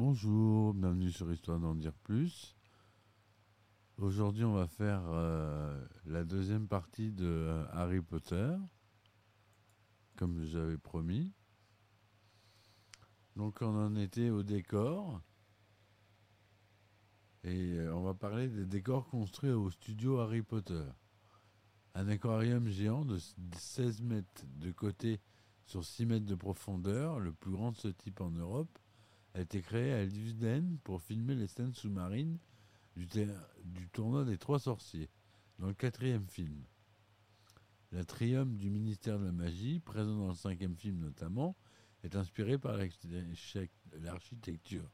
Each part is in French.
Bonjour, bienvenue sur Histoire d'en dire plus. Aujourd'hui, on va faire euh, la deuxième partie de euh, Harry Potter, comme j'avais promis. Donc, on en était au décor. Et euh, on va parler des décors construits au studio Harry Potter. Un aquarium géant de 16 mètres de côté sur 6 mètres de profondeur, le plus grand de ce type en Europe, a été créé à Liveden pour filmer les scènes sous-marines du, tournoi des Trois Sorciers, dans le quatrième film. L'atrium du ministère de la Magie, présent dans le cinquième film notamment, est inspiré par l'architecture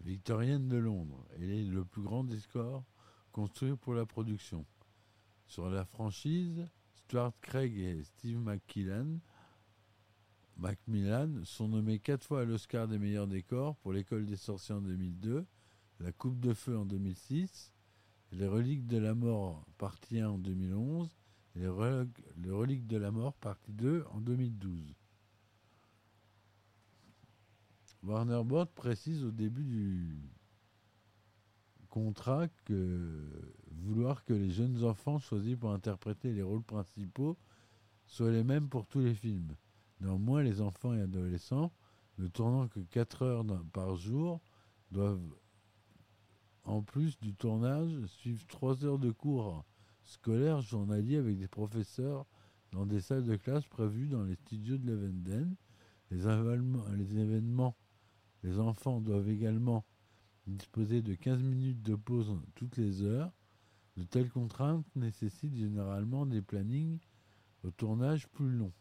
victorienne de Londres. Elle est le plus grand scores construit pour la production. Sur la franchise, Stuart Craig et Steve McKillan Macmillan sont nommés quatre fois à l'Oscar des meilleurs décors pour l'école des sorciers en 2002, la Coupe de Feu en 2006, les Reliques de la Mort partie 1 en 2011 et les, Reliques de la Mort partie 2 en 2012. Warner Bros. précise au début du contrat que vouloir que les jeunes enfants choisis pour interpréter les rôles principaux soient les mêmes pour tous les films. Néanmoins, les enfants et adolescents, ne tournant que 4 heures par jour, doivent, en plus du tournage, suivre 3 heures de cours scolaires journaliers avec des professeurs dans des salles de classe prévues dans les studios de Levenden. Les, les événements, les enfants doivent également disposer de 15 minutes de pause toutes les heures. De telles contraintes nécessitent généralement des plannings au tournage plus longs.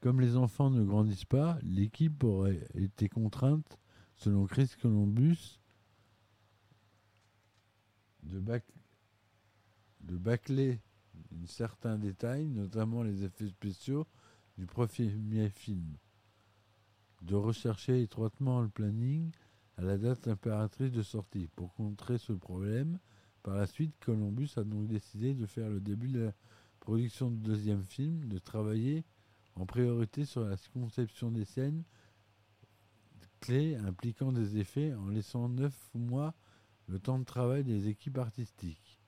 Comme les enfants ne grandissent pas, l'équipe aurait été contrainte, selon Chris Columbus, de, bâcler un certain détail, notamment les effets spéciaux du premier film, de rechercher étroitement le planning à la date impératrice de sortie. Pour contrer ce problème, par la suite, Columbus a donc décidé de faire le début de la production du deuxième film, de travailler en priorité sur la conception des scènes clés impliquant des effets en laissant neuf mois le temps de travail des équipes artistiques.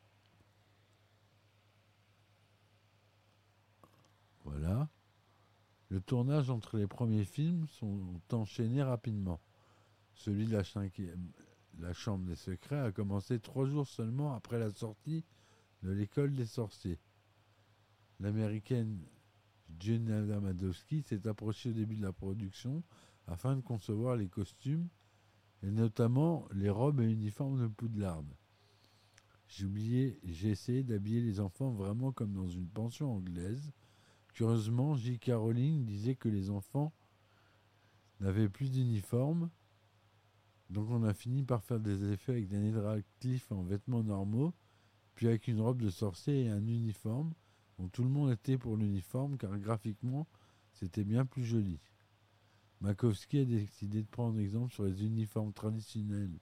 Voilà. Le tournage entre les premiers films sont enchaînés rapidement. Celui de la, la Chambre des Secrets a commencé trois jours seulement après la sortie de l'école des sorciers. L'américaine Jenna Madowski s'est approchée au début de la production afin de concevoir les costumes et notamment les robes et uniformes de Poudlard. J'ai oublié, j'ai essayé d'habiller les enfants vraiment comme dans une pension anglaise. Curieusement, J. Caroline disait que les enfants n'avaient plus d'uniforme, donc on a fini par faire des effets avec Daniel Radcliffe en vêtements normaux, puis avec une robe de sorcier et un uniforme, tout le monde était pour l'uniforme car graphiquement c'était bien plus joli. Makowski a décidé de prendre exemple sur les uniformes traditionnels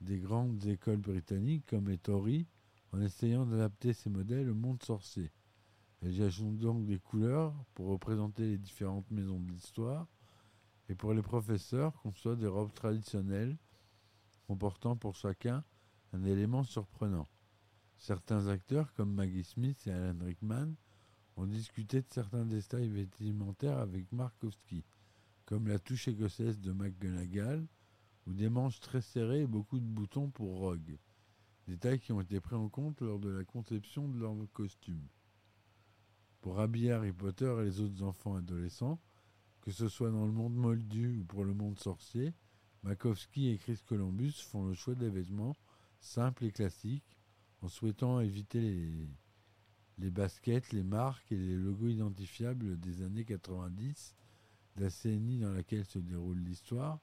des grandes écoles britanniques comme Ettore en essayant d'adapter ces modèles au monde sorcier. Elle ajoute donc des couleurs pour représenter les différentes maisons de l'histoire et pour les professeurs conçoit des robes traditionnelles comportant pour chacun un élément surprenant. Certains acteurs, comme Maggie Smith et Alan Rickman, ont discuté de certains détails vestimentaires avec Markowski, comme la touche écossaise de McGonagall, ou des manches très serrées et beaucoup de boutons pour Rogue, détails qui ont été pris en compte lors de la conception de leur costume. Pour habiller Harry Potter et les autres enfants adolescents, que ce soit dans le monde moldu ou pour le monde sorcier, Makowski et Chris Columbus font le choix des vêtements simples et classiques, en souhaitant éviter les, baskets, les marques et les logos identifiables des années 90, la CNI dans laquelle se déroule l'histoire,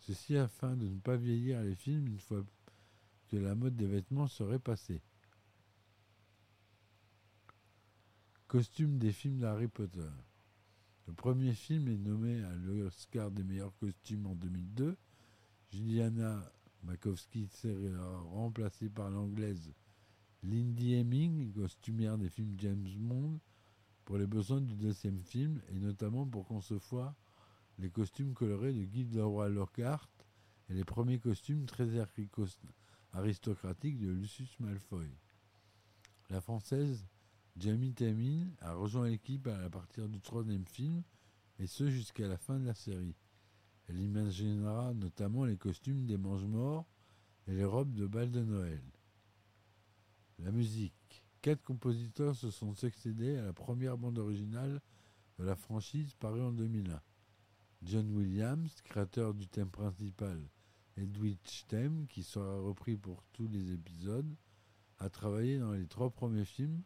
ceci afin de ne pas vieillir les films une fois que la mode des vêtements serait passée. Costume des films d'Harry Potter. Le premier film est nommé à l'Oscar des meilleurs costumes en 2002. Juliana Makowski s'est remplacée par l'anglaise Lindy Hemming, costumière des films James Bond, pour les besoins du deuxième film et notamment pour concevoir les costumes colorés de Guy de Lockhart et les premiers costumes très aristocratiques de Lucius Malfoy. La française Jamie Tamin a rejoint l'équipe à partir du troisième film, et ce jusqu'à la fin de la série. Elle imaginera notamment les costumes des mange-morts et les robes de bal de Noël. La musique. Quatre compositeurs se sont succédés à la première bande originale de la franchise parue en 2001. John Williams, créateur du thème principal Edwidge Theme, qui sera repris pour tous les épisodes, a travaillé dans les trois premiers films.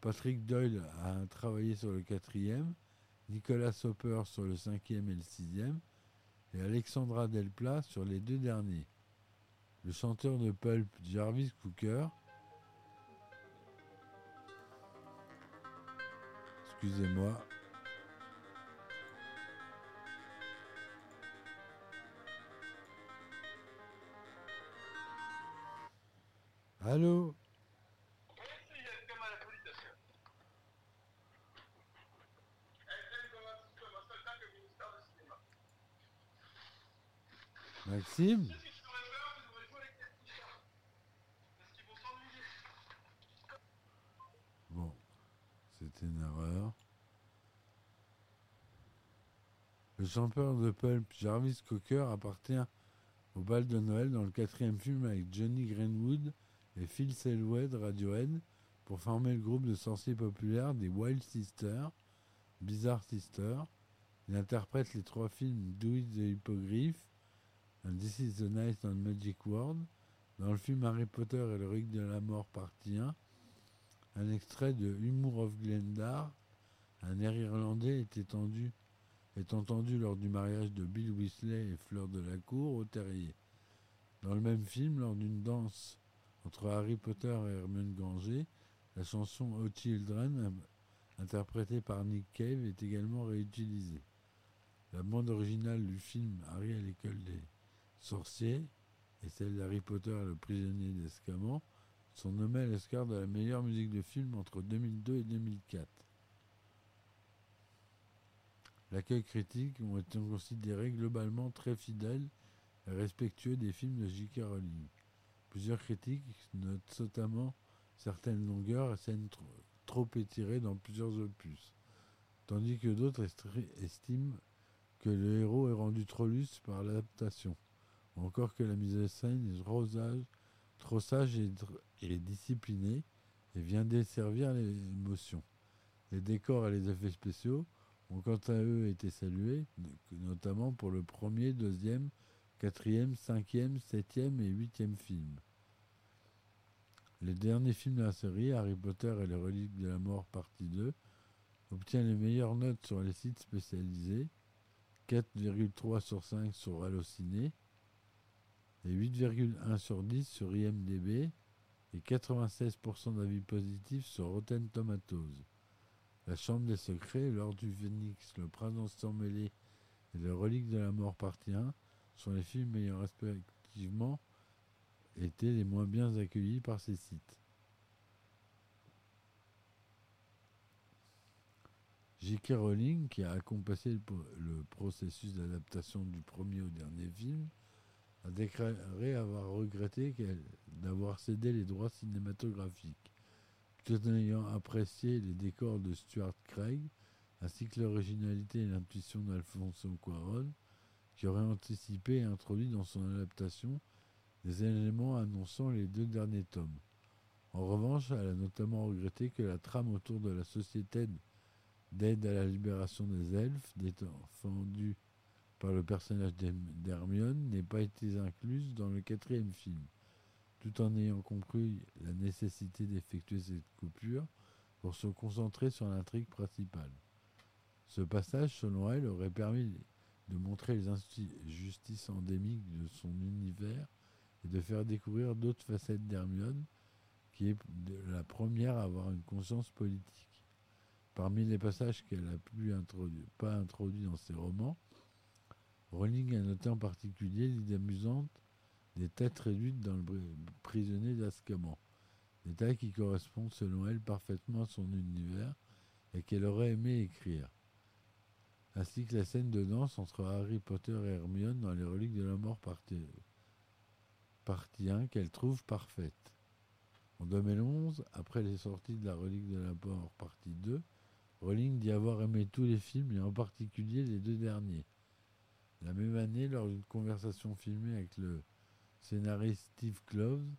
Patrick Doyle a travaillé sur le quatrième, Nicolas Hopper sur le cinquième et le sixième, et Alexandra Delpla sur les deux derniers. Le chanteur de Pulp, Jarvis Cooker, excusez-moi, Allô? Maxime Bon, c'était une erreur. Le chanteur de Pulp, Jarvis Cocker, appartient au bal de Noël dans le quatrième film avec Johnny Greenwood et Phil Selway Radiohead pour former le groupe de sorciers populaires des Wild Sisters, Bizarre Sisters. Il interprète les trois films It the Hippogriff, and This is the Night on Magic World, dans le film Harry Potter et le de la Mort partie 1, un extrait de Humour of Glendar, un air irlandais est, étendu, est entendu lors du mariage de Bill Weasley et Fleur de la Cour au terrier. Dans le même film, lors d'une danse entre Harry Potter et Hermione Granger, la chanson Oh Children, interprétée par Nick Cave, est également réutilisée. La bande originale du film Harry à l'école des sorciers et celle d'Harry Potter et le prisonnier d'Escaman sont nommées à de la meilleure musique de film entre 2002 et 2004. L'accueil critique ont été considérés globalement très fidèles et respectueux des films de J.K. Rowling. Plusieurs critiques notent notamment certaines longueurs et scènes trop, étirées dans plusieurs opus, tandis que d'autres estiment que le héros est rendu trop lustre par l'adaptation, ou encore que la mise en scène est trop sage, trop sage et, et disciplinée et vient desservir l'émotion. Les décors et les effets spéciaux ont quant à eux été salués, notamment pour le premier, deuxième, quatrième, cinquième, septième et huitième film. Les derniers films de la série, Harry Potter et les reliques de la mort partie 2, obtient les meilleures notes sur les sites spécialisés, 4,3 sur 5 sur Allociné et 8,1 sur 10 sur IMDB et 96% d'avis positifs sur Rotten Tomatoes. La Chambre des Secrets, Lors du Phénix, Le Prince sans mêlé et Les Reliques de la Mort partie 1 sont les films ayant respectivement été les moins bien accueillis par ces sites. J.K. Rowling, qui a accompagné le, processus d'adaptation du premier au dernier film, a déclaré avoir regretté d'avoir cédé les droits cinématographiques, tout en ayant apprécié les décors de Stuart Craig, ainsi que l'originalité et l'intuition d'Alfonso Cuarón, qui aurait anticipé et introduit dans son adaptation des éléments annonçant les deux derniers tomes. En revanche, elle a notamment regretté que la trame autour de la société d'aide à la libération des elfes, défendue par le personnage d'Hermione, n'ait pas été incluse dans le quatrième film, tout en ayant compris la nécessité d'effectuer cette coupure pour se concentrer sur l'intrigue principale. Ce passage, selon elle, aurait permis de montrer les injustices endémiques de son univers et de faire découvrir d'autres facettes d'Hermione, qui est la première à avoir une conscience politique. Parmi les passages qu'elle n'a pu pas introduits dans ses romans, Rowling a noté en particulier l'idée amusante des têtes réduites dans le prisonnier d'Azkaban, détail qui correspond selon elle parfaitement à son univers et qu'elle aurait aimé écrire. ainsi que la scène de danse entre Harry Potter et Hermione dans les Reliques de la Mort partie, partie 1 qu'elle trouve parfaite. En 2011, après les sorties de la Relique de la Mort partie 2, Rowling dit avoir aimé tous les films et en particulier les deux derniers. La même année, lors d'une conversation filmée avec le scénariste Steve Kloves,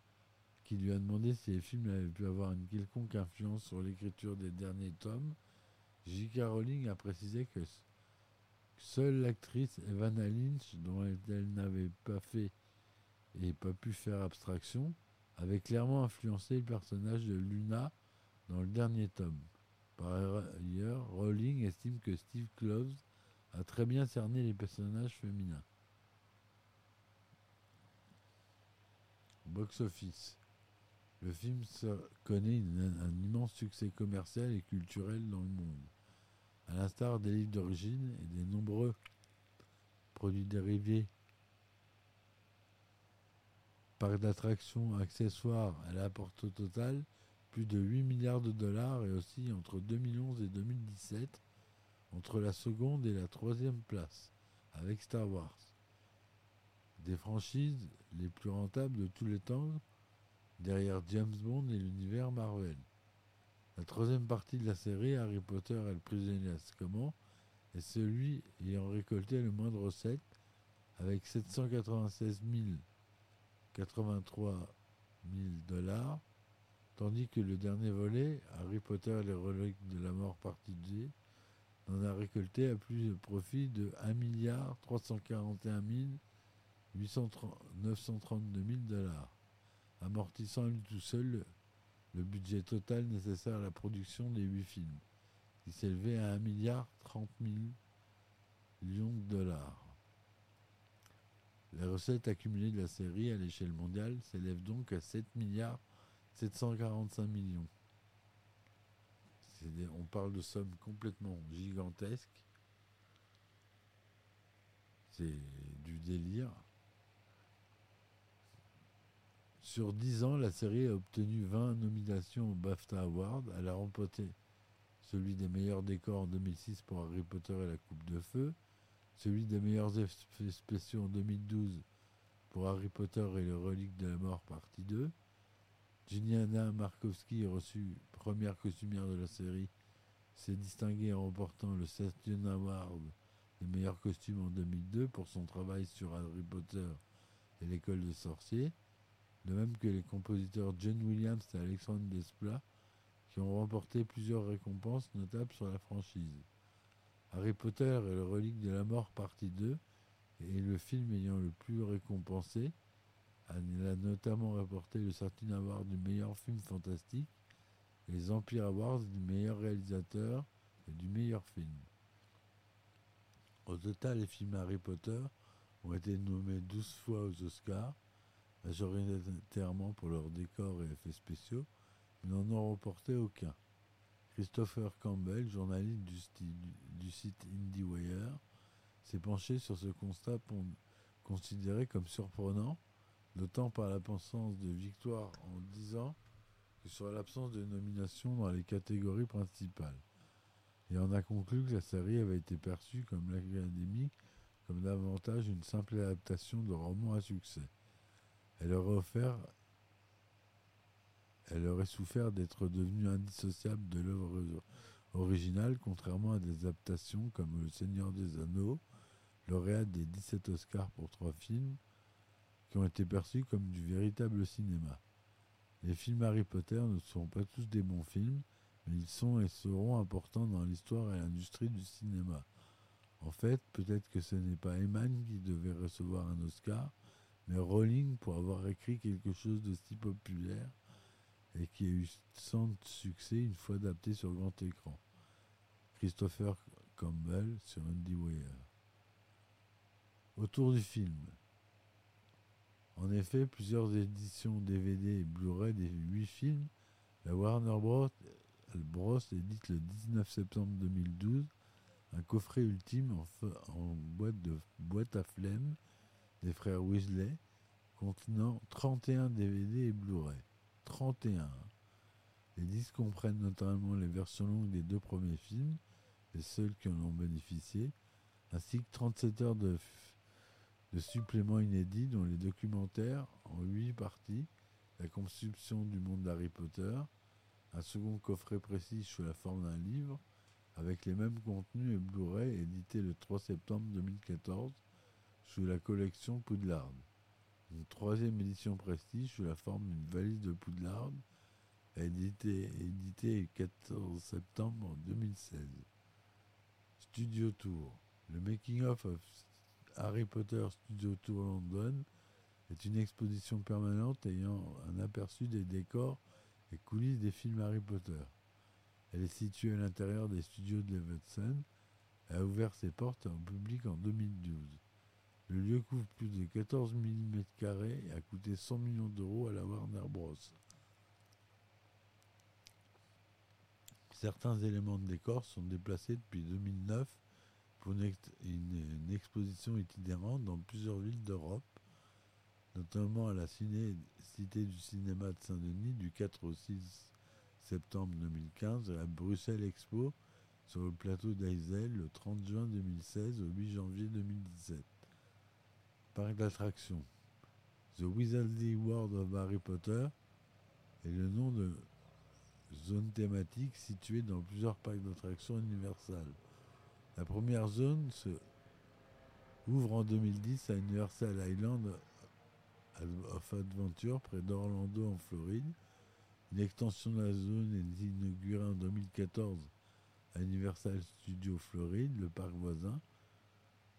qui lui a demandé si les films avaient pu avoir une quelconque influence sur l'écriture des derniers tomes, J.K. Rowling a précisé que seule l'actrice Evanna Lynch, dont elle n'avait pas fait et pas pu faire abstraction, avait clairement influencé le personnage de Luna dans le dernier tome. Par ailleurs, Rowling estime que Steve Kloves a très bien cerné les personnages féminins. Box office. Le film connaît un immense succès commercial et culturel dans le monde. À l'instar des livres d'origine et des nombreux produits dérivés, parcs d'attractions, accessoires, elle apporte au total plus de 8 milliards de dollars et aussi entre 2011 et 2017 entre la seconde et la troisième place avec Star Wars. Des franchises les plus rentables de tous les temps derrière James Bond et l'univers Marvel. La troisième partie de la série, Harry Potter et le prisonnier Azkaban, est celui ayant récolté le moins de recettes avec 796 083 000 dollars, tandis que le dernier volet, Harry Potter et les reliques de la mort partie 2, en a récolté à plus de profit de 1 milliard 341 932 000 dollars, amortissant lui tout seul le budget total nécessaire à la production des huit films, qui s'élevait à 1 milliard 30 millions de dollars. Les recettes accumulées de la série à l'échelle mondiale s'élèvent donc à 7 milliards 745 millions. on parle de sommes complètement gigantesques. C'est du délire. Sur 10 ans, la série a obtenu 20 nominations au BAFTA Award. Elle a remporté celui des meilleurs décors en 2006 pour Harry Potter et la Coupe de Feu, celui des meilleurs effets spéciaux en 2012 pour Harry Potter et le Relique de la Mort partie 2. Giniana Markowski, reçue première costumière de la série, s'est distinguée en remportant le Saturn Award des meilleurs costumes en 2002 pour son travail sur Harry Potter et l'école des sorciers de même que les compositeurs John Williams et Alexandre Desplat, qui ont remporté plusieurs récompenses notables sur la franchise. Harry Potter et le relique de la mort partie 2 est le film ayant le plus récompensé. Elle a notamment remporté le Saturn Award du meilleur film fantastique les Empire Awards du meilleur réalisateur et du meilleur film. Au total, les films Harry Potter ont été nommés 12 fois aux Oscars, majoritairement pour leurs décors et effets spéciaux, mais n'en ont remporté aucun. Christopher Campbell, journaliste du, site IndieWire, s'est penché sur ce constat considéré comme surprenant, notant par l'absence de victoire en disant que sur l'absence de nomination dans les catégories principales. Et en a conclu que la série avait été perçue comme l'Académie comme davantage une simple adaptation de roman à succès. Elle aurait souffert d'être devenue indissociable de l'œuvre originale, contrairement à des adaptations comme Le Seigneur des Anneaux, lauréate des 17 Oscars pour trois films, qui ont été perçus comme du véritable cinéma. Les films Harry Potter ne sont pas tous des bons films, mais ils sont et seront importants dans l'histoire et l'industrie du cinéma. En fait, peut-être que ce n'est pas Eman qui devait recevoir un Oscar, mais Rowling pour avoir écrit quelque chose de si populaire et qui a eu tant de succès une fois adapté sur grand écran. Christopher Campbell sur Andy Weir. Autour du film. En effet, plusieurs éditions DVD et Blu-ray des huit films, la Warner Bros. Bros. édite le 19 septembre 2012 un coffret ultime en, en boîte, de, boîte à flemme des frères Weasley, contenant 31 DVD et Blu-ray. 31. Les disques comprennent notamment les versions longues des deux premiers films, les seuls qui en ont bénéficié, ainsi que 37 heures de, suppléments inédits, dont les documentaires en 8 parties, la conception du monde d'Harry Potter, un second coffret précis sous la forme d'un livre, avec les mêmes contenus et Blu-ray édité le 3 septembre 2014 sous la collection Poudlard. Une troisième édition prestige sous la forme d'une valise de Poudlard édité, édité le 14 septembre 2016. Studio Tour. Le making-of of Harry Potter Studio Tour London est une exposition permanente ayant un aperçu des décors et coulisses des films Harry Potter. Elle est située à l'intérieur des studios de Levetson et a ouvert ses portes au public en 2012. Le lieu couvre plus de 14 000 m2 et a coûté 100 millions d'euros à la Warner Bros. Certains éléments de décor sont déplacés depuis 2009 pour une, exposition itinérante dans plusieurs villes d'Europe, notamment à la Cité du cinéma de Saint-Denis du 4 au 6 septembre 2015 et à Bruxelles Expo sur le plateau d'Aisel le 30 juin 2016 au 8 janvier 2017. Parc d'attractions. The Wizardly World of Harry Potter est le nom de zone thématique située dans plusieurs parcs d'attractions Universal. La première zone se ouvre en 2010 à Universal Island of Adventure près d'Orlando en Floride. Une extension de la zone est inaugurée en 2014 à Universal Studios Floride, le parc voisin.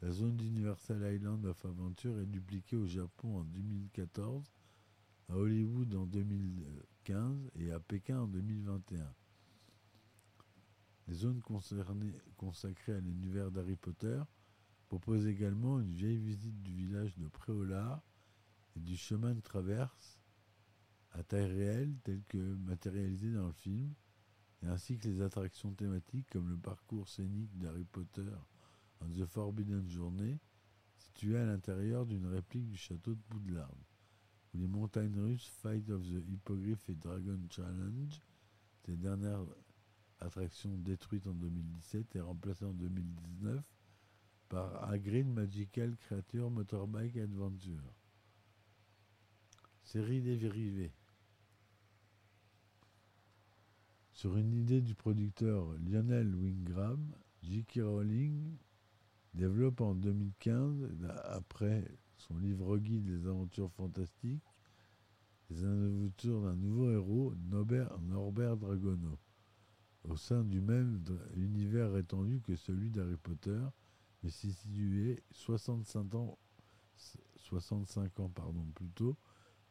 La zone d'Universal Island of Adventure est dupliquée au Japon en 2014, à Hollywood en 2015 et à Pékin en 2021. Les zones consacrées à l'univers d'Harry Potter proposent également une vieille visite du village de Préolard et du chemin de traverse à taille réelle tel que matérialisé dans le film, et ainsi que les attractions thématiques comme le parcours scénique d'Harry Potter en The Forbidden Journey, situé à l'intérieur d'une réplique du château de Poudlard, ou les montagnes russes Fight of the Hippogriff et Dragon Challenge, ces dernières attractions détruites en 2017 et remplacées en 2019 par Hagrid Magical Creature Motorbike Adventure. Série dérivée. Sur une idée du producteur Lionel Wingram, J.K. Rowling développe en 2015, après son livre guide des aventures fantastiques, les aventures d'un nouveau héros, Norbert, Dragono, au sein du même univers étendu que celui d'Harry Potter, mais situé 65 ans, 65 ans pardon, plus tôt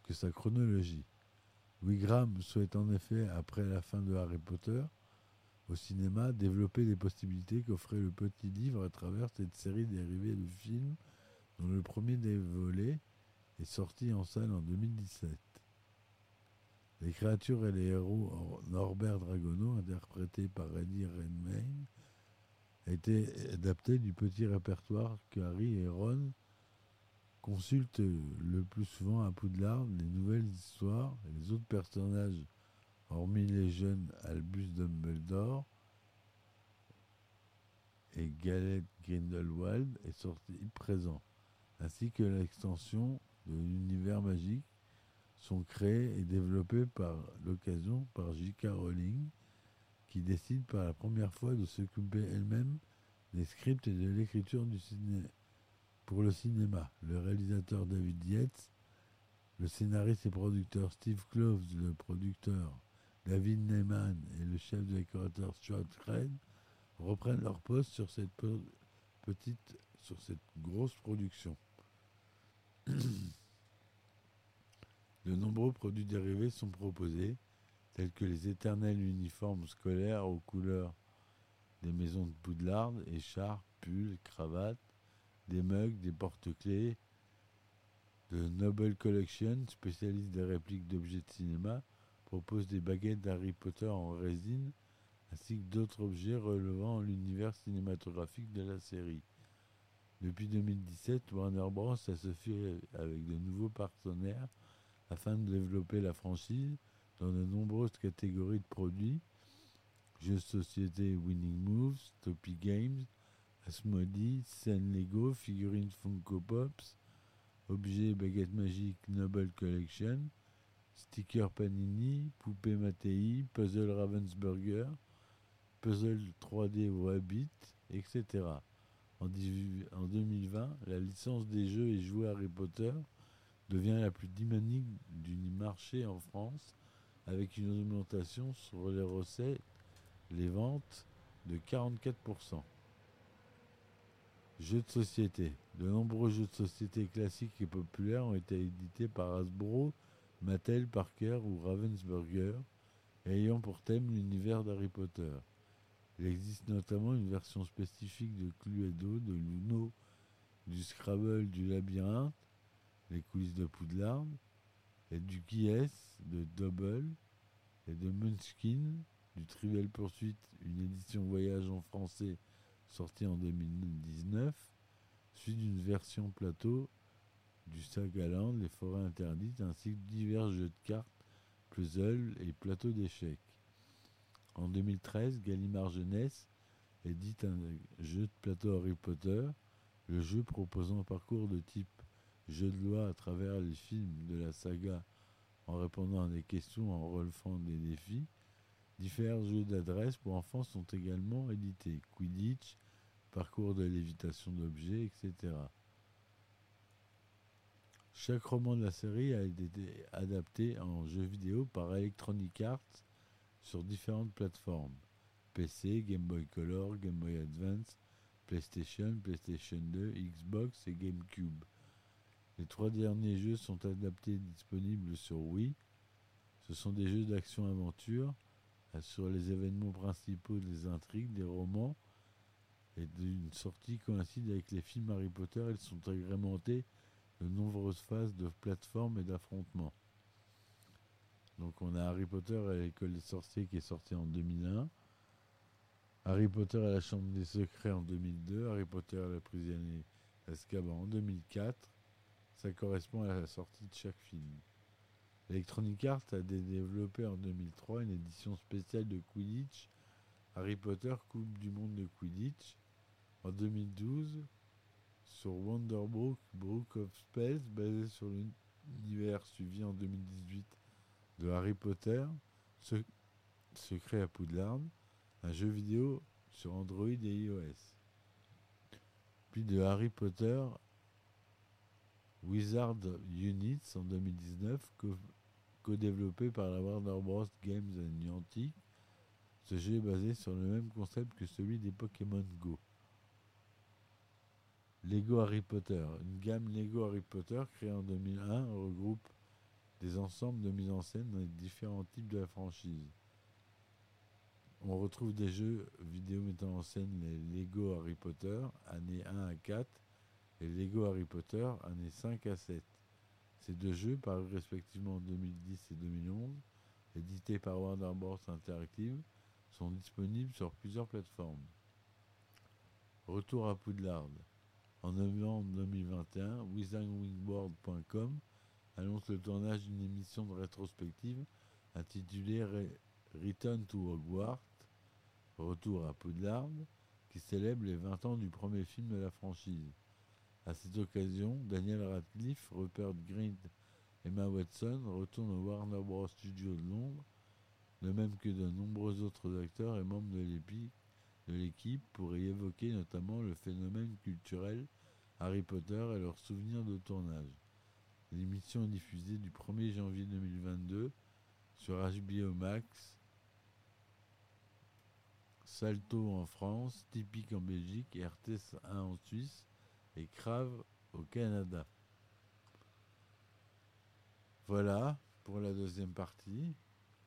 que sa chronologie. Wigram souhaite en effet, après la fin de Harry Potter, au cinéma, développer les possibilités qu'offrait le petit livre à travers cette série dérivée de films dont le premier des volets est sorti en salle en 2017. Les créatures et les héros Norbert Dragono, interprétés par Eddie Redmayne, étaient adaptés du petit répertoire que Harry et Ron consultent le plus souvent à Poudlard, les nouvelles histoires et les autres personnages hormis les jeunes Albus Dumbledore et Galette Grindelwald, est sorti présent, ainsi que l'extension de l'univers magique sont créés et développés par l'occasion par J.K. Rowling, qui décide par la première fois de s'occuper elle-même des scripts et de l'écriture du pour le cinéma. Le réalisateur David Yates, le scénariste et producteur Steve Kloves, le producteur David Neyman et le chef de décorateur Stuart Craig reprennent leur poste sur cette petite, sur cette grosse production. De nombreux produits dérivés sont proposés, tels que les éternels uniformes scolaires aux couleurs des maisons de Poudlard, écharpes, pulls, cravates, des mugs, des porte-clés, de Noble Collection, spécialiste des répliques d'objets de cinéma, propose des baguettes d'Harry Potter en résine, ainsi que d'autres objets relevant l'univers cinématographique de la série. Depuis 2017, Warner Bros. s'associe avec de nouveaux partenaires afin de développer la franchise dans de nombreuses catégories de produits jeux de société Winning Moves, Topi Games, Asmodee, scène Lego, figurines Funko Pops, objets baguette magique Noble Collection, stickers Panini, poupée Mattei, puzzle Ravensburger, puzzle 3D Wabbit, etc. En, en 2020, la licence des jeux et jouets Harry Potter devient la plus dynamique du marché en France avec une augmentation sur les recettes, les ventes de 44%. Jeux de société. De nombreux jeux de société classiques et populaires ont été édités par Hasbro, Mattel, Parker ou Ravensburger, ayant pour thème l'univers d'Harry Potter. Il existe notamment une version spécifique de Cluedo, de Luno, du Scrabble, du Labyrinthe, les coulisses de Poudlard, et du Guies, de Double, et de Munchkin, du Trivial Pursuit, une édition voyage en français sortie en 2019, suivi d'une version plateau du Sagaland, les forêts interdites, ainsi que divers jeux de cartes, puzzles et plateaux d'échecs. En 2013, Gallimard Jeunesse édite un jeu de plateau Harry Potter, le jeu proposant un parcours de type jeu de loi à travers les films de la saga en répondant à des questions, en relevant des défis. Divers jeux d'adresse pour enfants sont également édités. Quidditch, parcours de lévitation d'objets, etc. Chaque roman de la série a été adapté en jeu vidéo par Electronic Arts sur différentes plateformes. PC, Game Boy Color, Game Boy Advance, PlayStation, PlayStation 2, Xbox et GameCube. Les trois derniers jeux sont adaptés et disponibles sur Wii. Ce sont des jeux d'action-aventure sur les événements principaux des intrigues, des romans et d'une sortie coïncide avec les films Harry Potter. Elles sont agrémentées de nombreuses phases de plateforme et d'affrontement. Donc on a Harry Potter à l'école des sorciers qui est sorti en 2001. Harry Potter à la chambre des secrets en 2002. Harry Potter à la prisonnier Azkaban en 2004. Ça correspond à la sortie de chaque film. Electronic Arts a développé en 2003 une édition spéciale de Quidditch, Harry Potter Coupe du Monde de Quidditch. En 2012, sur Wonderbrook Brook of Spells, basé sur l'univers suivi en 2018 de Harry Potter, Secret à Poudlard, un jeu vidéo sur Android et iOS. Puis de Harry Potter Wizard Units en 2019, co-développé par la Warner Bros. Games and Niantic. Ce jeu est basé sur le même concept que celui des Pokémon Go. Lego Harry Potter. Une gamme Lego Harry Potter créée en 2001 regroupe des ensembles de mise en scène dans les différents types de la franchise. On retrouve des jeux vidéo mettant en scène les Lego Harry Potter, années 1 à 4, et Lego Harry Potter, années 5 à 7. Ces deux jeux, parus respectivement en 2010 et 2011, édités par Warner Bros. Interactive, sont disponibles sur plusieurs plateformes. Retour à Poudlard. En novembre 2021, wizardwingboard.com annonce le tournage d'une émission de rétrospective intitulée Return to Hogwarts, Retour à Poudlard, qui célèbre les 20 ans du premier film de la franchise. À cette occasion, Daniel Radcliffe, Rupert Grint et Emma Watson retournent au Warner Bros. Studio de Londres, de même que de nombreux autres acteurs et membres de l'équipe pour y évoquer notamment le phénomène culturel Harry Potter et leurs souvenirs de tournage. L'émission est diffusée du 1er janvier 2022 sur HBO Max, Salto en France, Typique en Belgique et RTS 1 en Suisse et Crave au Canada. Voilà pour la deuxième partie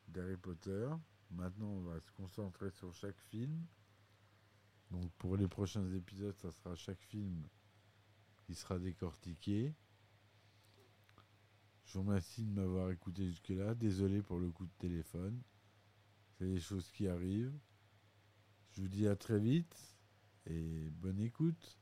d'Harry Potter. Maintenant, on va se concentrer sur chaque film. Donc pour les prochains épisodes, ça sera chaque film qui sera décortiqué. Je vous remercie de m'avoir écouté jusque-là. Désolé pour le coup de téléphone. C'est des choses qui arrivent. Je vous dis à très vite et bonne écoute.